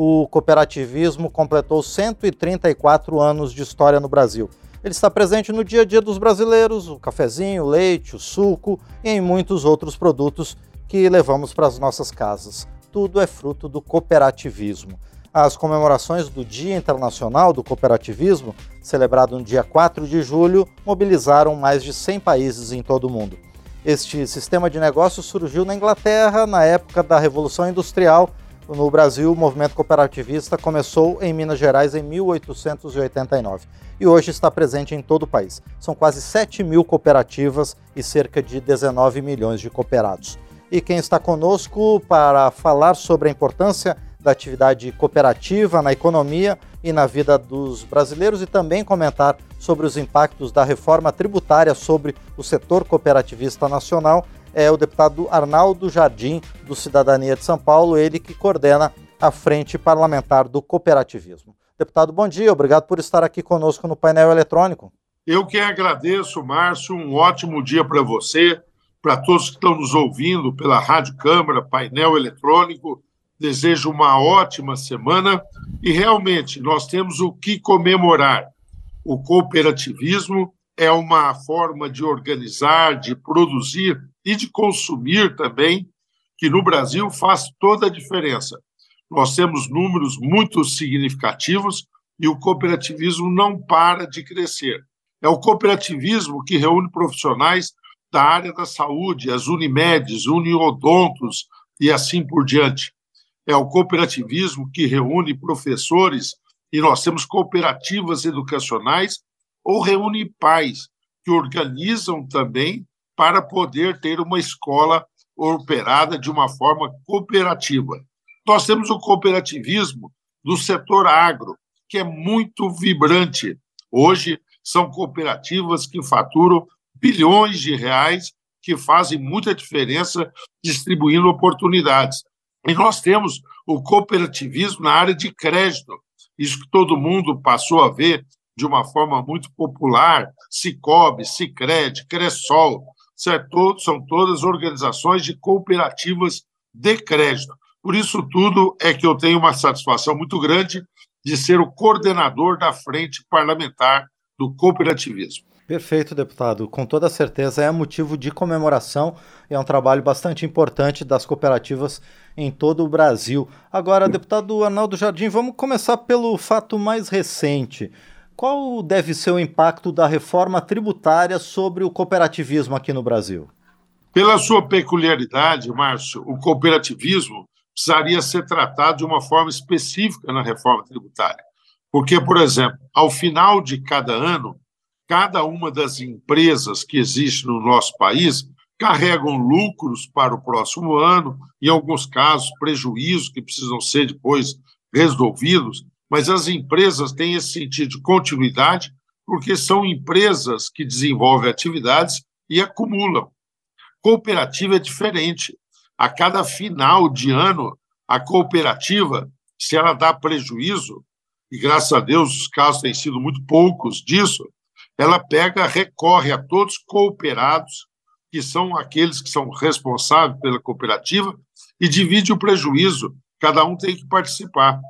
o cooperativismo completou 134 anos de história no Brasil. Ele está presente no dia a dia dos brasileiros, o cafezinho, o leite, o suco e em muitos outros produtos que levamos para as nossas casas. Tudo é fruto do cooperativismo. As comemorações do Dia Internacional do Cooperativismo, celebrado no dia 4 de julho, mobilizaram mais de 100 países em todo o mundo. Este sistema de negócio surgiu na Inglaterra na época da Revolução Industrial no Brasil, o movimento cooperativista começou em Minas Gerais em 1889 e hoje está presente em todo o país. São quase 7 mil cooperativas e cerca de 19 milhões de cooperados. E quem está conosco para falar sobre a importância da atividade cooperativa na economia e na vida dos brasileiros e também comentar sobre os impactos da reforma tributária sobre o setor cooperativista nacional é o deputado Arnaldo Jardim, do Cidadania de São Paulo, ele que coordena a Frente Parlamentar do Cooperativismo. Deputado, bom dia, obrigado por estar aqui conosco no painel eletrônico. Eu que agradeço, Márcio, um ótimo dia para você, para todos que estão nos ouvindo pela Rádio Câmara, painel eletrônico. Desejo uma ótima semana e realmente nós temos o que comemorar. O cooperativismo é uma forma de organizar, de produzir e de consumir também, que no Brasil faz toda a diferença. Nós temos números muito significativos e o cooperativismo não para de crescer. É o cooperativismo que reúne profissionais da área da saúde, as Unimedes, Uniodontos e assim por diante. É o cooperativismo que reúne professores e nós temos cooperativas educacionais ou reúne pais que organizam também para poder ter uma escola operada de uma forma cooperativa. Nós temos o cooperativismo do setor agro, que é muito vibrante. Hoje, são cooperativas que faturam bilhões de reais, que fazem muita diferença distribuindo oportunidades. E nós temos o cooperativismo na área de crédito, isso que todo mundo passou a ver de uma forma muito popular, Cicobi, Cicred, Cressol, certo? são todas organizações de cooperativas de crédito. Por isso tudo é que eu tenho uma satisfação muito grande de ser o coordenador da frente parlamentar do cooperativismo. Perfeito, deputado. Com toda certeza é motivo de comemoração e é um trabalho bastante importante das cooperativas em todo o Brasil. Agora, deputado Arnaldo Jardim, vamos começar pelo fato mais recente. Qual deve ser o impacto da reforma tributária sobre o cooperativismo aqui no Brasil? Pela sua peculiaridade, Márcio, o cooperativismo precisaria ser tratado de uma forma específica na reforma tributária. Porque, por exemplo, ao final de cada ano, cada uma das empresas que existe no nosso país carregam lucros para o próximo ano, em alguns casos, prejuízos que precisam ser depois resolvidos, mas as empresas têm esse sentido de continuidade porque são empresas que desenvolvem atividades e acumulam. Cooperativa é diferente. A cada final de ano, a cooperativa, se ela dá prejuízo, e graças a Deus os casos têm sido muito poucos disso, ela pega, recorre a todos cooperados, que são aqueles que são responsáveis pela cooperativa, e divide o prejuízo. Cada um tem que participar.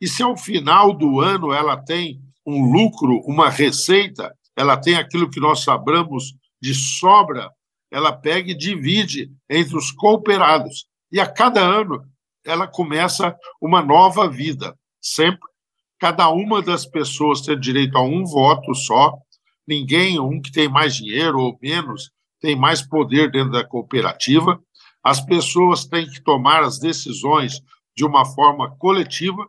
E se ao final do ano ela tem um lucro, uma receita, ela tem aquilo que nós sabramos de sobra, ela pega e divide entre os cooperados. E a cada ano ela começa uma nova vida. Sempre cada uma das pessoas tem direito a um voto só. Ninguém, um que tem mais dinheiro ou menos, tem mais poder dentro da cooperativa. As pessoas têm que tomar as decisões de uma forma coletiva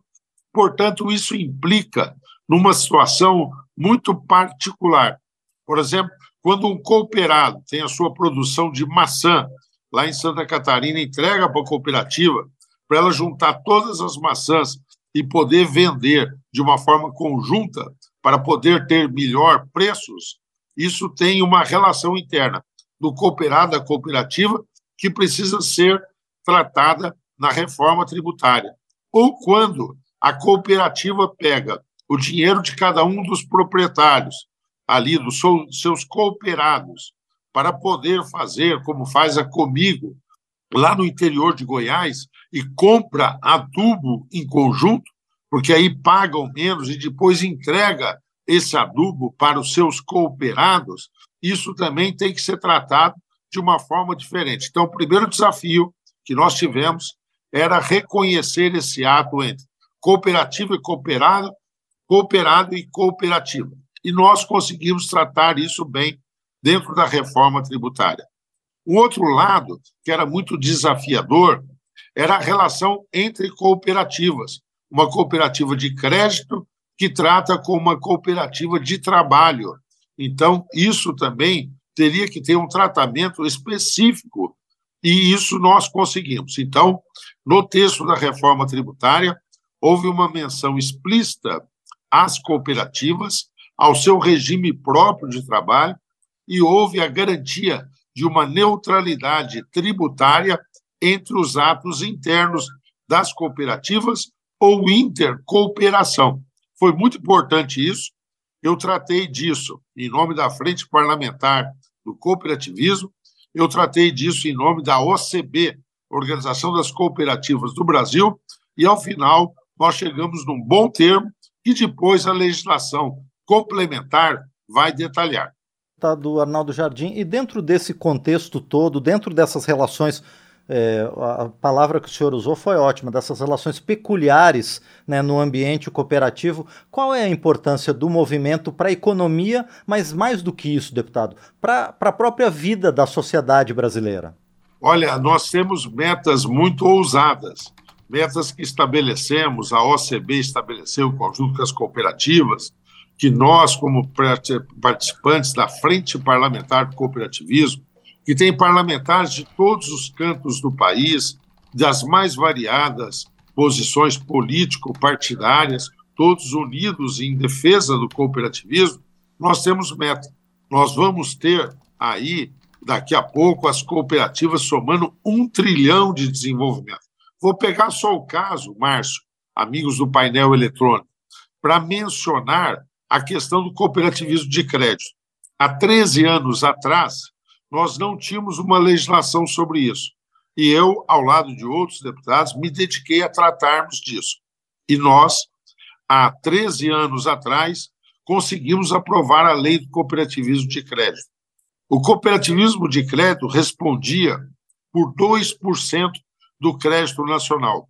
Portanto, isso implica numa situação muito particular. Por exemplo, quando um cooperado tem a sua produção de maçã lá em Santa Catarina, entrega para a cooperativa para ela juntar todas as maçãs e poder vender de uma forma conjunta para poder ter melhor preços, isso tem uma relação interna do cooperado à cooperativa que precisa ser tratada na reforma tributária. Ou quando a cooperativa pega o dinheiro de cada um dos proprietários, ali, dos seus cooperados, para poder fazer, como faz a Comigo, lá no interior de Goiás e compra adubo em conjunto, porque aí pagam menos e depois entrega esse adubo para os seus cooperados, isso também tem que ser tratado de uma forma diferente. Então, o primeiro desafio que nós tivemos era reconhecer esse ato entre cooperativo e cooperado, cooperado e cooperativa. E nós conseguimos tratar isso bem dentro da reforma tributária. O outro lado, que era muito desafiador, era a relação entre cooperativas. Uma cooperativa de crédito que trata com uma cooperativa de trabalho. Então, isso também teria que ter um tratamento específico, e isso nós conseguimos. Então, no texto da reforma tributária, houve uma menção explícita às cooperativas, ao seu regime próprio de trabalho, e houve a garantia de uma neutralidade tributária entre os atos internos das cooperativas ou intercooperação. Foi muito importante isso. Eu tratei disso em nome da Frente Parlamentar do Cooperativismo, eu tratei disso em nome da OCB, Organização das Cooperativas do Brasil, e ao final nós chegamos num bom termo que depois a legislação complementar vai detalhar do Arnaldo Jardim, e dentro desse contexto todo, dentro dessas relações, é, a palavra que o senhor usou foi ótima, dessas relações peculiares né, no ambiente cooperativo, qual é a importância do movimento para a economia, mas mais do que isso, deputado, para a própria vida da sociedade brasileira? Olha, nós temos metas muito ousadas, metas que estabelecemos, a OCB estabeleceu, conjunto com as cooperativas, que nós, como participantes da Frente Parlamentar do Cooperativismo, que tem parlamentares de todos os cantos do país, das mais variadas posições político-partidárias, todos unidos em defesa do cooperativismo, nós temos meta. Nós vamos ter aí, daqui a pouco, as cooperativas somando um trilhão de desenvolvimento. Vou pegar só o caso, Márcio, amigos do painel eletrônico, para mencionar a questão do cooperativismo de crédito. Há 13 anos atrás, nós não tínhamos uma legislação sobre isso. E eu, ao lado de outros deputados, me dediquei a tratarmos disso. E nós, há 13 anos atrás, conseguimos aprovar a lei do cooperativismo de crédito. O cooperativismo de crédito respondia por 2% do crédito nacional.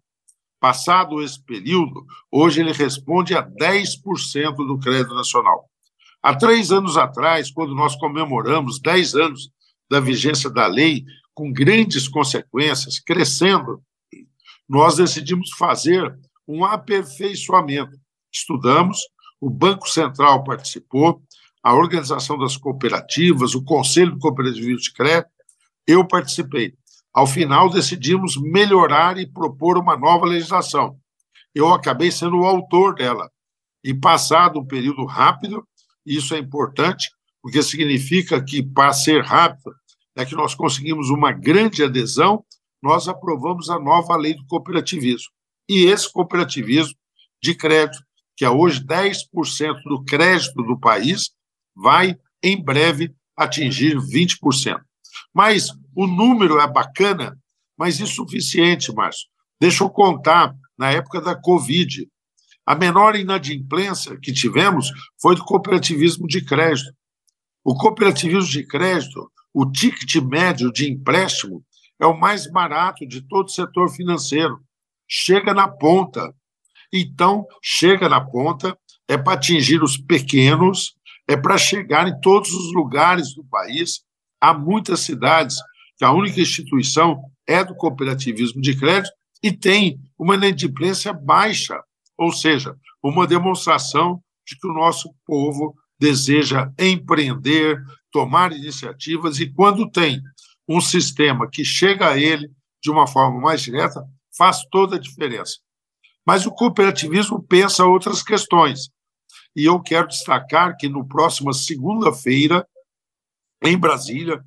Passado esse período, hoje ele responde a 10% do crédito nacional. Há três anos atrás, quando nós comemoramos 10 anos da vigência da lei, com grandes consequências, crescendo, nós decidimos fazer um aperfeiçoamento. Estudamos, o Banco Central participou, a Organização das Cooperativas, o Conselho de Cooperativismo de Crédito, eu participei. Ao final, decidimos melhorar e propor uma nova legislação. Eu acabei sendo o autor dela. E passado um período rápido, isso é importante, porque significa que, para ser rápido, é que nós conseguimos uma grande adesão, nós aprovamos a nova lei do cooperativismo. E esse cooperativismo de crédito, que é hoje 10% do crédito do país, vai, em breve, atingir 20%. Mas o número é bacana, mas insuficiente, Márcio. Deixa eu contar, na época da Covid, a menor inadimplência que tivemos foi do cooperativismo de crédito. O cooperativismo de crédito, o ticket médio de empréstimo, é o mais barato de todo o setor financeiro. Chega na ponta. Então, chega na ponta, é para atingir os pequenos, é para chegar em todos os lugares do país. Há muitas cidades a única instituição é do cooperativismo de crédito e tem uma inadimplência baixa, ou seja, uma demonstração de que o nosso povo deseja empreender, tomar iniciativas e quando tem um sistema que chega a ele de uma forma mais direta, faz toda a diferença. Mas o cooperativismo pensa outras questões. E eu quero destacar que no próxima segunda-feira, em Brasília,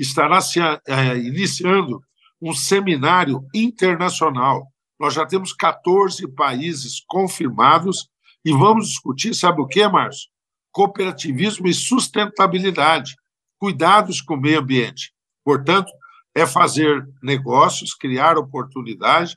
estará se é, iniciando um seminário internacional. Nós já temos 14 países confirmados e vamos discutir, sabe o que, Márcio? Cooperativismo e sustentabilidade, cuidados com o meio ambiente. Portanto, é fazer negócios, criar oportunidade,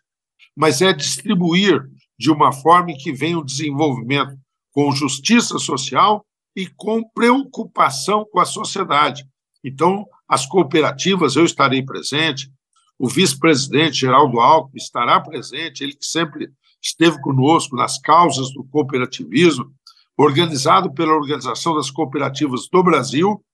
mas é distribuir de uma forma que venha o desenvolvimento com justiça social e com preocupação com a sociedade. Então, as cooperativas, eu estarei presente, o vice-presidente Geraldo Alckmin estará presente, ele que sempre esteve conosco nas causas do cooperativismo, organizado pela Organização das Cooperativas do Brasil.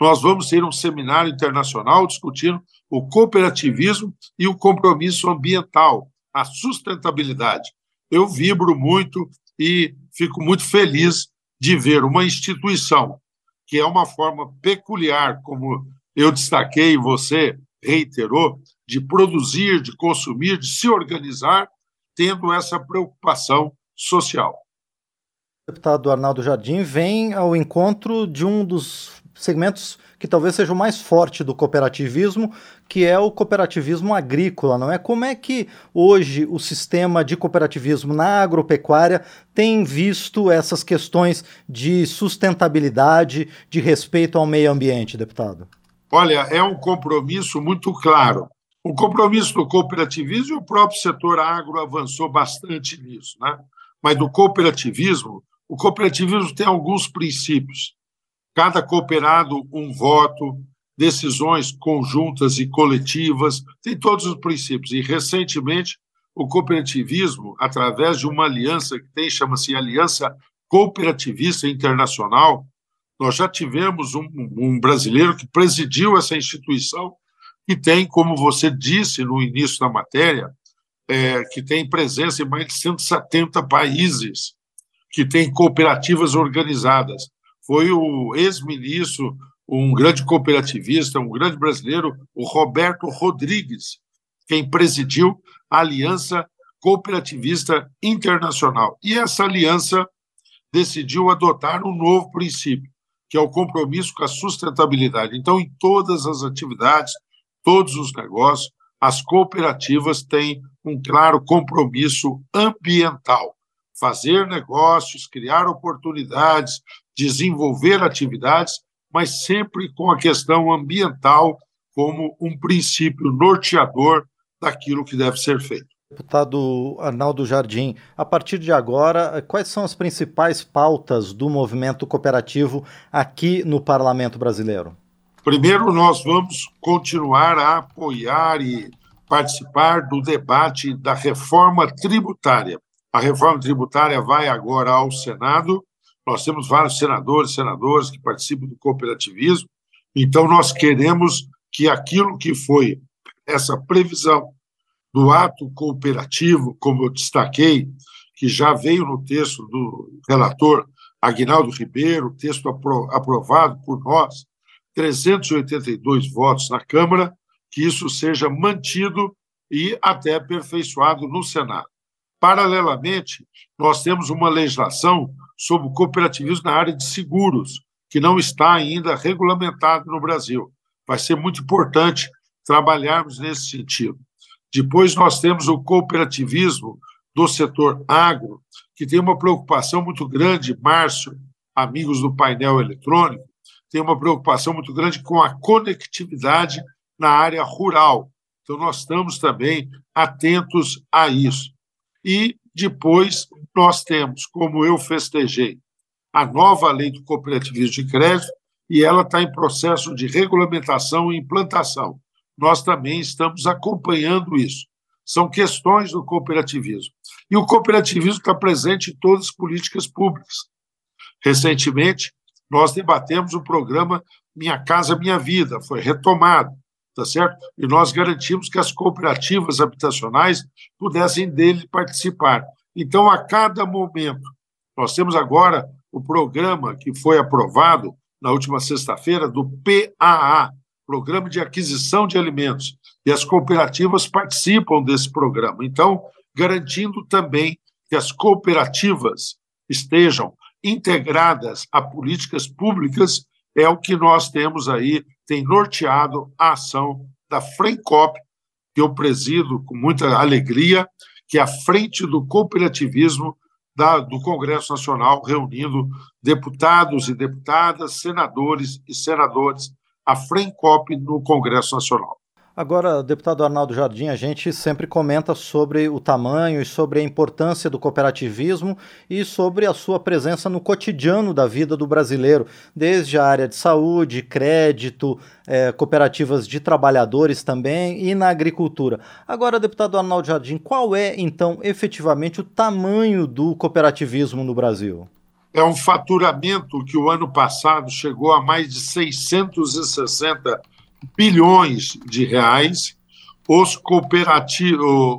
Nós vamos ter um seminário internacional discutindo o cooperativismo e o compromisso ambiental, a sustentabilidade. Eu vibro muito e fico muito feliz de ver uma instituição que é uma forma peculiar, como eu destaquei você reiterou, de produzir, de consumir, de se organizar, tendo essa preocupação social. O deputado Arnaldo Jardim vem ao encontro de um dos segmentos que talvez seja o mais forte do cooperativismo, que é o cooperativismo agrícola, não é? Como é que hoje o sistema de cooperativismo na agropecuária tem visto essas questões de sustentabilidade, de respeito ao meio ambiente, deputado? Olha, é um compromisso muito claro. O compromisso do cooperativismo, o próprio setor agro avançou bastante nisso, né? Mas do cooperativismo, o cooperativismo tem alguns princípios cada cooperado um voto, decisões conjuntas e coletivas, tem todos os princípios. E, recentemente, o cooperativismo, através de uma aliança que tem, chama-se Aliança Cooperativista Internacional, nós já tivemos um, um brasileiro que presidiu essa instituição, que tem, como você disse no início da matéria, é, que tem presença em mais de 170 países, que tem cooperativas organizadas foi o ex-ministro, um grande cooperativista, um grande brasileiro, o Roberto Rodrigues, quem presidiu a Aliança Cooperativista Internacional. E essa aliança decidiu adotar um novo princípio, que é o compromisso com a sustentabilidade. Então, em todas as atividades, todos os negócios, as cooperativas têm um claro compromisso ambiental. Fazer negócios, criar oportunidades, desenvolver atividades, mas sempre com a questão ambiental como um princípio norteador daquilo que deve ser feito. Deputado Arnaldo Jardim, a partir de agora, quais são as principais pautas do movimento cooperativo aqui no Parlamento Brasileiro? Primeiro, nós vamos continuar a apoiar e participar do debate da reforma tributária. A reforma tributária vai agora ao Senado nós temos vários senadores, senadoras que participam do cooperativismo, então nós queremos que aquilo que foi essa previsão do ato cooperativo, como eu destaquei, que já veio no texto do relator Aguinaldo Ribeiro, texto aprovado por nós, 382 votos na Câmara, que isso seja mantido e até aperfeiçoado no Senado. Paralelamente, nós temos uma legislação sobre cooperativismo na área de seguros, que não está ainda regulamentado no Brasil. Vai ser muito importante trabalharmos nesse sentido. Depois, nós temos o cooperativismo do setor agro, que tem uma preocupação muito grande, Márcio, amigos do painel eletrônico, tem uma preocupação muito grande com a conectividade na área rural. Então, nós estamos também atentos a isso. E depois nós temos, como eu festejei, a nova lei do cooperativismo de crédito e ela está em processo de regulamentação e implantação. Nós também estamos acompanhando isso. São questões do cooperativismo. E o cooperativismo está presente em todas as políticas públicas. Recentemente, nós debatemos o programa Minha Casa Minha Vida, foi retomado tá certo? E nós garantimos que as cooperativas habitacionais pudessem dele participar. Então, a cada momento, nós temos agora o programa que foi aprovado na última sexta-feira do PAA, Programa de Aquisição de Alimentos, e as cooperativas participam desse programa. Então, garantindo também que as cooperativas estejam integradas a políticas públicas, é o que nós temos aí tem norteado a ação da FRENCOP, que eu presido com muita alegria, que é a frente do cooperativismo da, do Congresso Nacional, reunindo deputados e deputadas, senadores e senadores, a FRENCOP no Congresso Nacional. Agora, deputado Arnaldo Jardim, a gente sempre comenta sobre o tamanho e sobre a importância do cooperativismo e sobre a sua presença no cotidiano da vida do brasileiro, desde a área de saúde, crédito, é, cooperativas de trabalhadores também e na agricultura. Agora, deputado Arnaldo Jardim, qual é então efetivamente o tamanho do cooperativismo no Brasil? É um faturamento que o ano passado chegou a mais de 660 bilhões de reais. Os,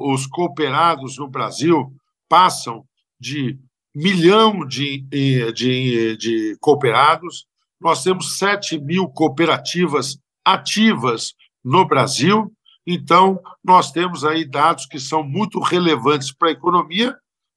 os cooperados no Brasil passam de milhão de, de, de cooperados. Nós temos 7 mil cooperativas ativas no Brasil. Então, nós temos aí dados que são muito relevantes para a economia,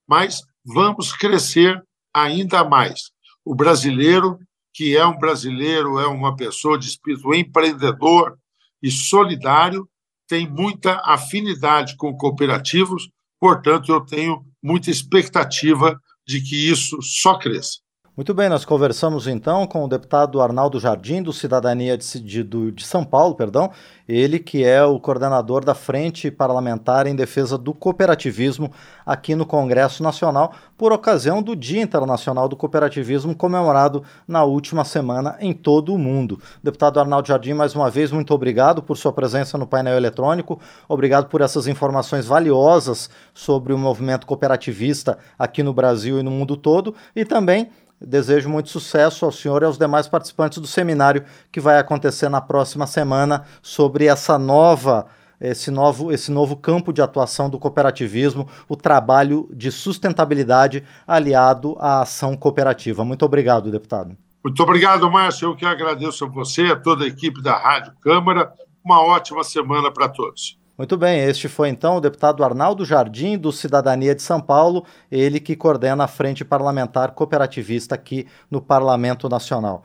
mas vamos crescer ainda mais. O brasileiro que é um brasileiro, é uma pessoa de espírito empreendedor e solidário, tem muita afinidade com cooperativos, portanto, eu tenho muita expectativa de que isso só cresça. Muito bem, nós conversamos então com o deputado Arnaldo Jardim, do Cidadania de, de, de, São Paulo, perdão, ele que é o coordenador da Frente Parlamentar em Defesa do Cooperativismo aqui no Congresso Nacional, por ocasião do Dia Internacional do Cooperativismo, comemorado na última semana em todo o mundo. Deputado Arnaldo Jardim, mais uma vez, muito obrigado por sua presença no painel eletrônico, obrigado por essas informações valiosas sobre o movimento cooperativista aqui no Brasil e no mundo todo, e também Desejo muito sucesso ao senhor e aos demais participantes do seminário que vai acontecer na próxima semana sobre essa nova esse novo, esse novo campo de atuação do cooperativismo, o trabalho de sustentabilidade aliado à ação cooperativa. Muito obrigado, deputado. Muito obrigado, Márcio. Eu que agradeço a você, a toda a equipe da Rádio Câmara. Uma ótima semana para todos. Muito bem, este foi então o deputado Arnaldo Jardim, do Cidadania de São Paulo, ele que coordena a Frente Parlamentar Cooperativista aqui no Parlamento Nacional.